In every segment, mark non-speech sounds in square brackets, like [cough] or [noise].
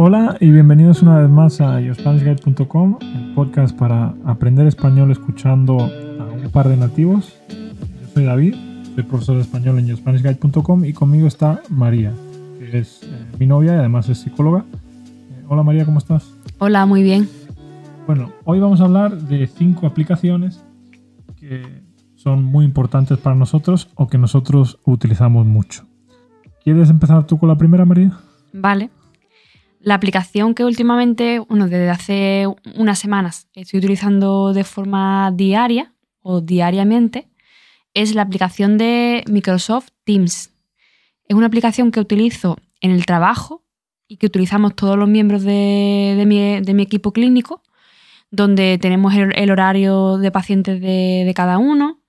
Hola y bienvenidos una vez más a YoSpanishGuide.com, el podcast para aprender español escuchando a un par de nativos. Yo soy David, soy profesor de español en YoSpanishGuide.com y conmigo está María, que es eh, mi novia y además es psicóloga. Eh, hola María, ¿cómo estás? Hola, muy bien. Bueno, hoy vamos a hablar de cinco aplicaciones que son muy importantes para nosotros o que nosotros utilizamos mucho. ¿Quieres empezar tú con la primera, María? Vale. La aplicación que últimamente, bueno, desde hace unas semanas estoy utilizando de forma diaria o diariamente es la aplicación de Microsoft Teams. Es una aplicación que utilizo en el trabajo y que utilizamos todos los miembros de, mi, equipo clínico, donde tenemos el, horario de pacientes de, cada uno,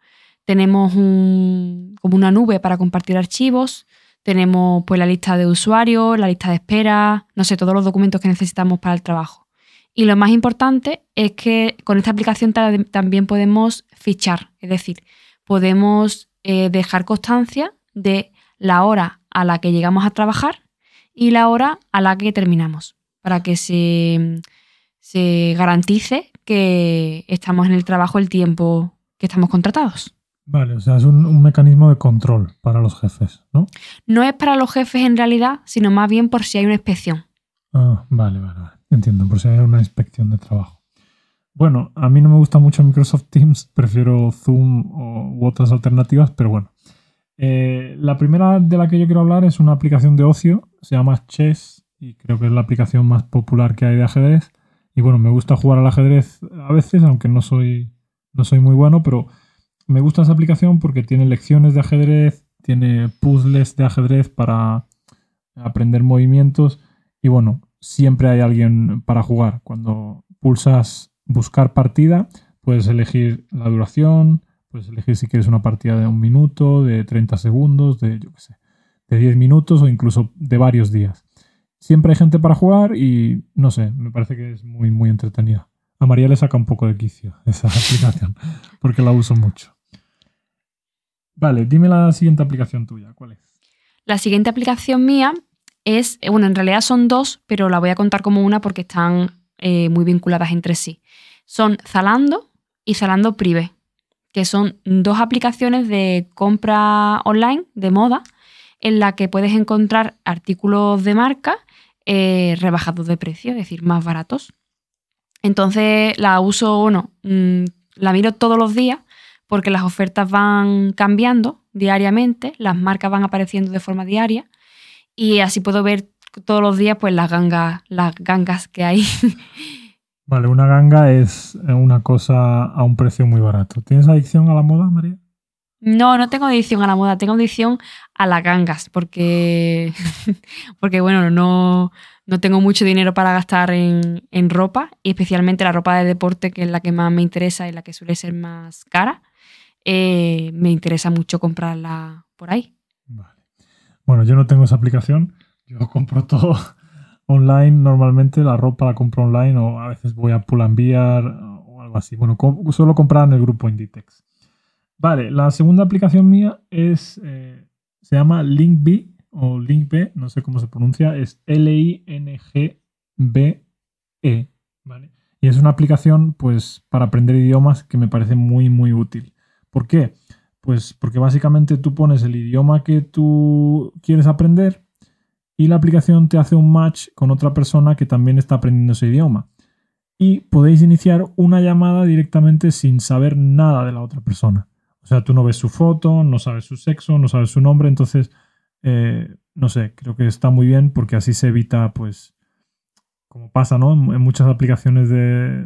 tenemos como una nube para compartir archivos, tenemos pues la lista de usuarios, la lista de espera, no sé, todos los documentos que necesitamos para el trabajo. Y lo más importante es que con esta aplicación también podemos fichar, es decir, podemos eh, dejar constancia de la hora a la que llegamos a trabajar y la hora a la que terminamos, para que se, se garantice que estamos en el trabajo el tiempo que estamos contratados. Vale, o sea, es un, mecanismo de control para los jefes, ¿no? No es para los jefes en realidad, sino más bien por si hay una inspección. Ah, vale, vale, vale. Entiendo, por si hay una inspección de trabajo. Bueno, a mí no me gusta mucho Microsoft Teams, [laughs] prefiero Zoom u otras alternativas, pero bueno. Eh, la primera de la que yo quiero hablar es una aplicación de ocio, se llama Chess y creo que es la aplicación más popular que hay de ajedrez. Y bueno, me gusta jugar al ajedrez a veces, aunque no soy, no soy muy bueno, pero me gusta esa aplicación porque tiene lecciones de ajedrez, tiene puzzles de ajedrez para aprender movimientos y bueno, siempre hay alguien para jugar. Cuando pulsas buscar partida, puedes elegir la duración, puedes elegir si quieres una partida de un minuto, de 30 segundos, de yo qué sé, de 10 minutos o incluso de varios días. Siempre hay gente para jugar y no sé, me parece que es muy muy entretenida. A María le saca un poco de quicio esa [laughs] aplicación porque la uso mucho. Vale, dime la siguiente aplicación tuya, ¿cuál es? La siguiente aplicación mía es, eh, bueno, en realidad son dos, pero la voy a contar como una porque están eh, muy vinculadas entre sí. Son Zalando y Zalando Prive, que son dos aplicaciones de compra online de moda en la que puedes encontrar artículos de marca eh, rebajados de precio, es decir, más baratos. Entonces la uso, bueno, mm, la miro todos los días porque las ofertas van cambiando diariamente, las marcas van apareciendo de forma diaria y así puedo ver todos los días pues las gangas, las gangas que hay. [laughs] Vale, una ganga es una cosa a un precio muy barato. ¿Tienes adicción a la moda, María? No, no tengo adicción a la moda, tengo adicción a las gangas, porque, [laughs] porque bueno, no, no tengo mucho dinero para gastar en, en, ropa, y especialmente la ropa de deporte, que es la que más me interesa y la que suele ser más cara. Eh, me interesa mucho comprarla por ahí. Bueno, yo no tengo esa aplicación. Yo compro todo [laughs] online. Normalmente la ropa la compro online o a veces voy a Pull&Bear o algo así. Bueno, suelo comprar en el grupo Inditex. Vale, la segunda aplicación mía es, eh, se llama LinkB o LinkB, no sé cómo se pronuncia, es L-I-N-G-B-E. ¿vale? Y es una aplicación pues para aprender idiomas que me parece muy muy útil. ¿Por qué? Pues porque básicamente tú pones el idioma que tú quieres aprender y la aplicación te hace un match con otra persona que también está aprendiendo ese idioma. Y podéis iniciar una llamada directamente sin saber nada de la otra persona. O sea, tú no ves su foto, no sabes su sexo, no sabes su nombre, entonces, eh, no sé, creo que está muy bien porque así se evita, pues, como pasa, ¿no? En muchas aplicaciones de,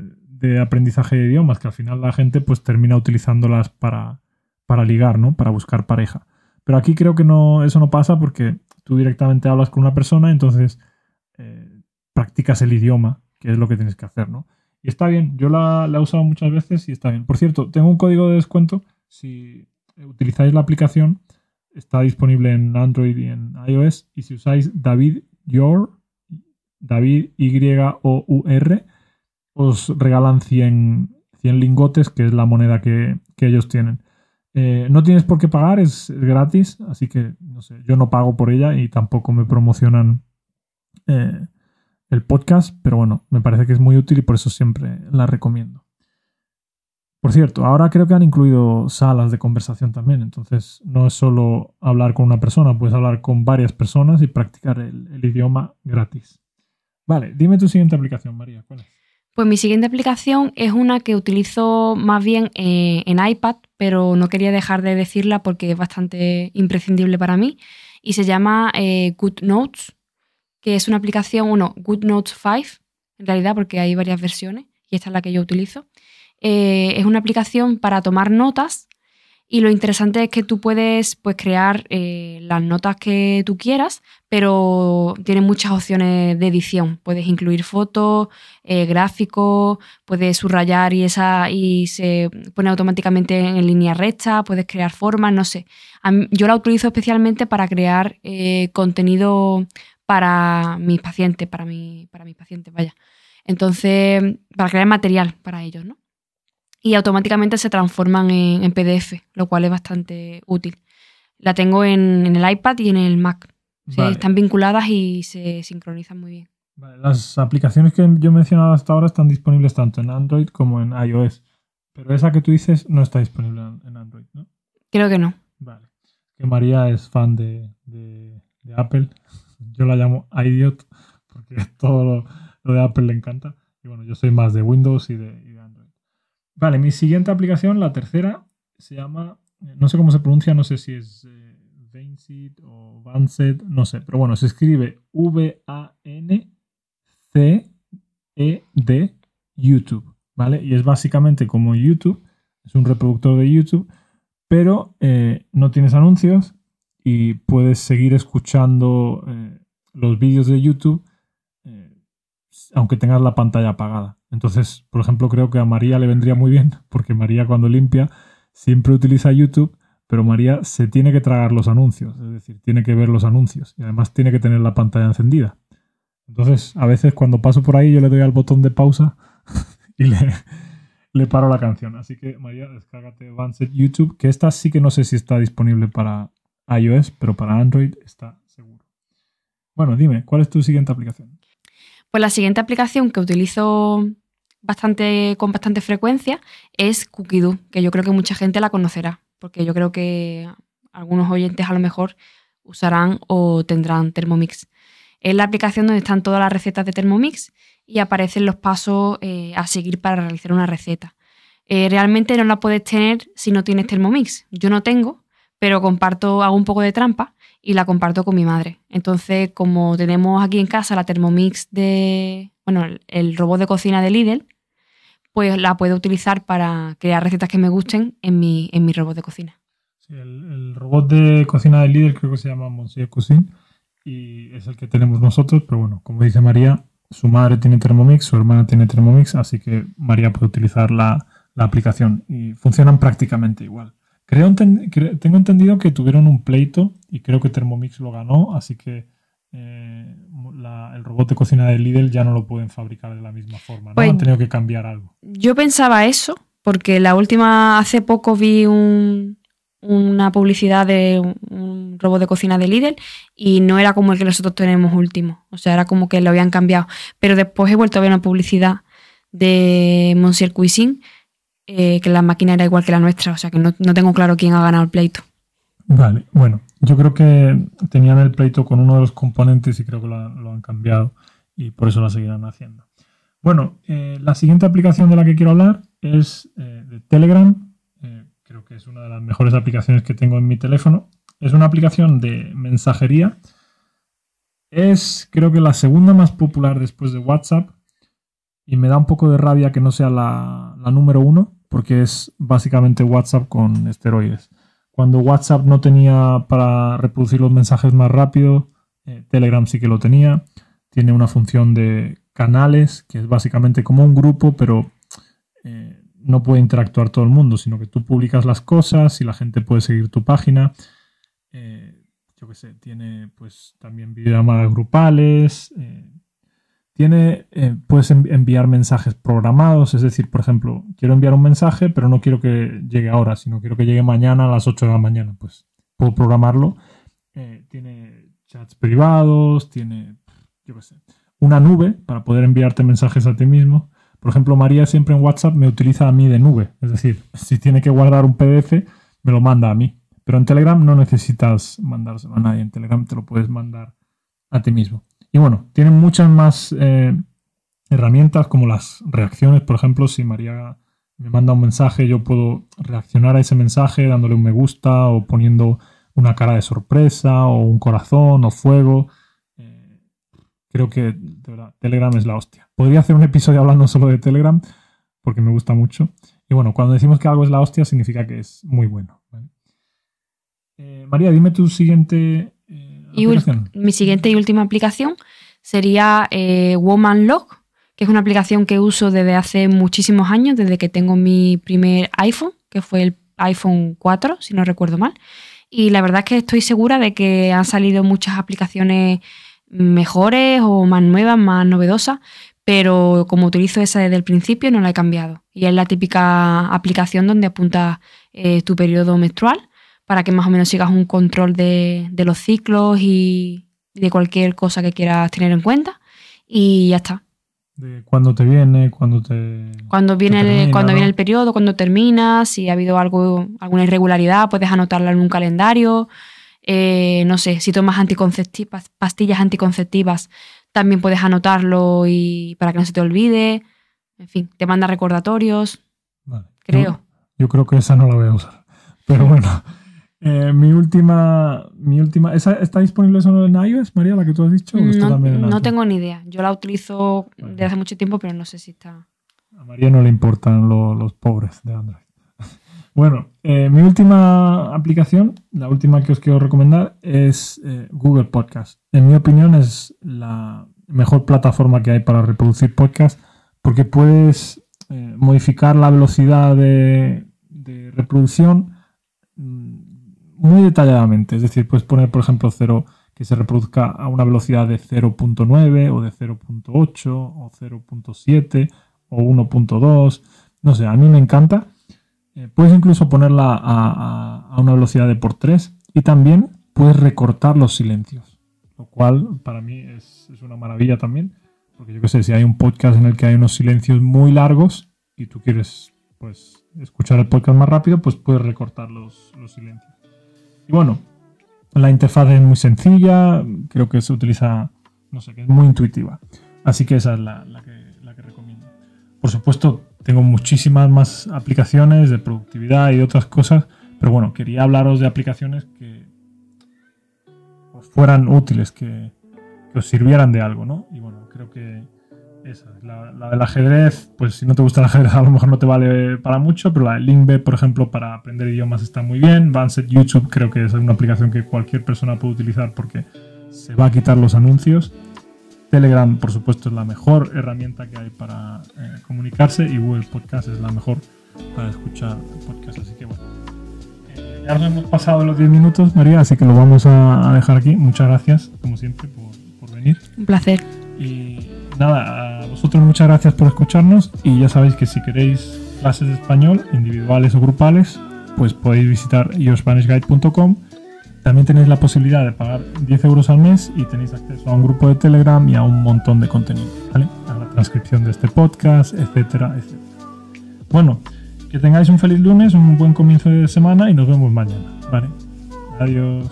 aprendizaje de idiomas, que al final la gente pues termina utilizándolas para, para ligar, ¿no? Para buscar pareja. Pero aquí creo que no, eso no pasa porque tú directamente hablas con una persona, entonces eh, practicas el idioma, que es lo que tienes que hacer, ¿no? Y está bien, yo la, la, he usado muchas veces y está bien. Por cierto, tengo un código de descuento. Si utilizáis la aplicación, está disponible en Android y en iOS. Y si usáis David Your, David Y-O-U-R, os regalan 100, 100 lingotes, que es la moneda que, ellos tienen. Eh, no tienes por qué pagar, es gratis, así que no sé, yo no pago por ella y tampoco me promocionan eh, el podcast, pero bueno, me parece que es muy útil y por eso siempre la recomiendo. Por cierto, ahora creo que han incluido salas de conversación también, entonces no es solo hablar con una persona, puedes hablar con varias personas y practicar el, idioma gratis. Vale, dime tu siguiente aplicación, María. ¿cuál es? Pues mi siguiente aplicación es una que utilizo más bien eh, en iPad, pero no quería dejar de decirla porque es bastante imprescindible para mí, y se llama eh, GoodNotes, que es una aplicación, bueno, GoodNotes 5, en realidad, porque hay varias versiones, y esta es la que yo utilizo. Eh, es una aplicación para tomar notas y lo interesante es que tú puedes pues, crear eh, las notas que tú quieras, pero tiene muchas opciones de edición. Puedes incluir fotos, eh, gráficos, puedes subrayar y, esa, y se pone automáticamente en línea recta, puedes crear formas, no sé. yo la utilizo especialmente para crear contenido para mis pacientes, para, mi, para mis pacientes, vaya. Entonces, para crear material para ellos, ¿no? Y automáticamente se transforman en, PDF, lo cual es bastante útil. La tengo en, el iPad y en el Mac. están vinculadas y se sincronizan muy bien. Las aplicaciones que yo he mencionado hasta ahora están disponibles tanto en Android como en iOS. Pero esa que tú dices no está disponible en Android, ¿no? Creo que no. Vale. Que María es fan de, Apple. [laughs] Yo la llamo idiot [laughs] porque todo lo, de Apple le encanta. Y bueno, yo soy más de Windows y de, Vale, mi siguiente aplicación, la tercera, se llama, no sé cómo se pronuncia, no sé si es eh, o Vanced, no sé, pero bueno, se escribe V-A-N-C-E-D YouTube, ¿vale? Y es básicamente como YouTube, es un reproductor de YouTube, pero eh, no tienes anuncios y puedes seguir escuchando eh, los vídeos de YouTube aunque tengas la pantalla apagada. Entonces, por ejemplo, creo que a María le vendría muy bien, [laughs] porque María cuando limpia siempre utiliza YouTube, pero María se tiene que tragar los anuncios, es decir, tiene que ver los anuncios y además tiene que tener la pantalla encendida. Entonces, a veces cuando paso por ahí yo le doy al botón de pausa [laughs] y le, paro la canción. Así que María, descárgate Advanced YouTube, que esta sí que no sé si está disponible para iOS, pero para Android está seguro. Bueno, dime, ¿cuál es tu siguiente aplicación? Pues la siguiente aplicación que utilizo bastante, con bastante frecuencia es Cookidoo, que yo creo que mucha gente la conocerá, porque yo creo que algunos oyentes a lo mejor usarán o tendrán Thermomix. Es la aplicación donde están todas las recetas de Thermomix y aparecen los pasos eh, a seguir para realizar una receta. Eh, realmente no la puedes tener si no tienes Thermomix. Yo no tengo, pero comparto, hago un poco de trampa y la comparto con mi madre. Entonces, como tenemos aquí en casa la Thermomix de, bueno, el, robot de cocina de Lidl, pues la puedo utilizar para crear recetas que me gusten en mi, en mi robot de cocina. Sí, el, robot de cocina de Lidl creo que se llama Monsieur Cuisine y es el que tenemos nosotros, pero bueno, como dice María, su madre tiene Thermomix, su hermana tiene Thermomix, así que María puede utilizar la, la aplicación y funcionan prácticamente igual tengo entendido que tuvieron un pleito y creo que Thermomix lo ganó, así que eh, el robot de cocina de Lidl ya no lo pueden fabricar de la misma forma, ¿no? Pues Han tenido que cambiar algo. Yo pensaba eso, porque la última, hace poco vi una publicidad de un robot de cocina de Lidl y no era como el que nosotros tenemos último, o sea, era como que lo habían cambiado. Pero después he vuelto a ver una publicidad de Monsieur Cuisine eh, que la máquina era igual que la nuestra, o sea que no, tengo claro quién ha ganado el pleito. Vale, bueno, yo creo que tenían el pleito con uno de los componentes y creo que lo, han cambiado y por eso lo seguirán haciendo. Bueno, eh, la siguiente aplicación de la que quiero hablar es eh, de Telegram. creo que es una de las mejores aplicaciones que tengo en mi teléfono. Es una aplicación de mensajería. Es creo que la segunda más popular después de WhatsApp y me da un poco de rabia que no sea la, número uno, porque es básicamente WhatsApp con esteroides. Cuando WhatsApp no tenía para reproducir los mensajes más rápido, eh, Telegram sí que lo tenía. Tiene una función de canales, que es básicamente como un grupo, pero eh, no puede interactuar todo el mundo, sino que tú publicas las cosas y la gente puede seguir tu página. Eh, yo qué sé, tiene pues también videollamadas grupales, tiene, eh, puedes enviar mensajes programados, es decir, por ejemplo, quiero enviar un mensaje, pero no quiero que llegue ahora, sino quiero que llegue mañana a las 8 de la mañana. Pues puedo programarlo. Eh, tiene chats privados, tiene, yo qué sé, una nube para poder enviarte mensajes a ti mismo. Por ejemplo, María siempre en WhatsApp me utiliza a mí de nube. Es decir, [laughs] si tiene que guardar un PDF, me lo manda a mí. Pero en Telegram no necesitas mandárselo a nadie. En Telegram te lo puedes mandar a ti mismo. Y bueno, tienen muchas más eh, herramientas como las reacciones. Por ejemplo, si María me manda un mensaje, yo puedo reaccionar a ese mensaje dándole un me gusta o poniendo una cara de sorpresa o un corazón o fuego. Eh, creo que Telegram es la hostia. Podría hacer un episodio hablando solo de Telegram porque me gusta mucho. Y bueno, cuando decimos que algo es la hostia significa que es muy bueno. Eh, María, dime tu siguiente eh, aplicación. Mi siguiente y última aplicación sería Woman Log, que es una aplicación que uso desde hace muchísimos años, desde que tengo mi primer iPhone, que fue el iPhone 4, si no recuerdo mal. Y la verdad es que estoy segura de que han salido muchas aplicaciones mejores o más nuevas, más novedosas, pero como utilizo esa desde el principio no la he cambiado. Y es la típica aplicación donde apuntas eh, tu periodo menstrual para que más o menos sigas un control de, los ciclos y de cualquier cosa que quieras tener en cuenta. Y ya está. De cuándo te viene, cuándo te. Cuando viene, el, cuando viene el periodo, cuando termina, si ha habido algo, alguna irregularidad, puedes anotarla en un calendario. Eh, no sé, si tomas anticonceptivas, pastillas anticonceptivas, también puedes anotarlo y para que no se te olvide. En fin, te manda recordatorios. Creo. yo creo que esa no la voy a usar. Pero bueno. Eh, mi última, mi última, ¿está disponible solo en iOS, María, la que tú has dicho? no, tengo ni idea. Yo la utilizo desde hace mucho tiempo, pero no sé si está. A María no le importan los pobres de Android. [laughs] bueno, eh, mi última aplicación, la última que os quiero recomendar, es eh, Google Podcast. En mi opinión, es la mejor plataforma que hay para reproducir podcast porque puedes modificar la velocidad de, de reproducción muy detalladamente. Es decir, puedes poner, por ejemplo, 0 que se reproduzca a una velocidad de 0.9 o de 0.8 o 0.7 o 1.2. No sé, a mí me encanta. Eh, puedes incluso ponerla a, una velocidad de por 3 y también puedes recortar los silencios, lo cual para mí es, una maravilla también. Porque yo qué sé, si hay un podcast en el que hay unos silencios muy largos y tú quieres pues escuchar el podcast más rápido, pues puedes recortar los silencios. Y bueno, la interfaz es muy sencilla, creo que se utiliza, no sé, que es muy intuitiva. Así que esa es la, que, recomiendo. Por supuesto, tengo muchísimas más aplicaciones de productividad y otras cosas, pero bueno, quería hablaros de aplicaciones que os fueran útiles, que, que os sirvieran de algo, ¿no? Y bueno, creo que esa, la, la, del ajedrez, pues si no te gusta el ajedrez [laughs] a lo mejor no te vale para mucho, pero la de Linkbe, por ejemplo, para aprender idiomas está muy bien. Vanset YouTube creo que es una aplicación que cualquier persona puede utilizar porque se va a quitar los anuncios. Telegram, por supuesto, es la mejor herramienta que hay para eh, comunicarse y Google Podcast es la mejor para escuchar podcast. Así que bueno, eh, ya nos hemos pasado los 10 minutos, María, así que lo vamos a, dejar aquí. Muchas gracias, como siempre, por, por venir. Un placer. Y nada, a vosotros muchas gracias por escucharnos y ya sabéis que si queréis clases de español, individuales o grupales, pues podéis visitar iospanishguide.com. También tenéis la posibilidad de pagar 10 euros al mes y tenéis acceso a un grupo de Telegram y a un montón de contenido, ¿vale? A la transcripción de este podcast, etcétera, etcétera. Bueno, que tengáis un feliz lunes, un buen comienzo de semana y nos vemos mañana, ¿vale? Adiós.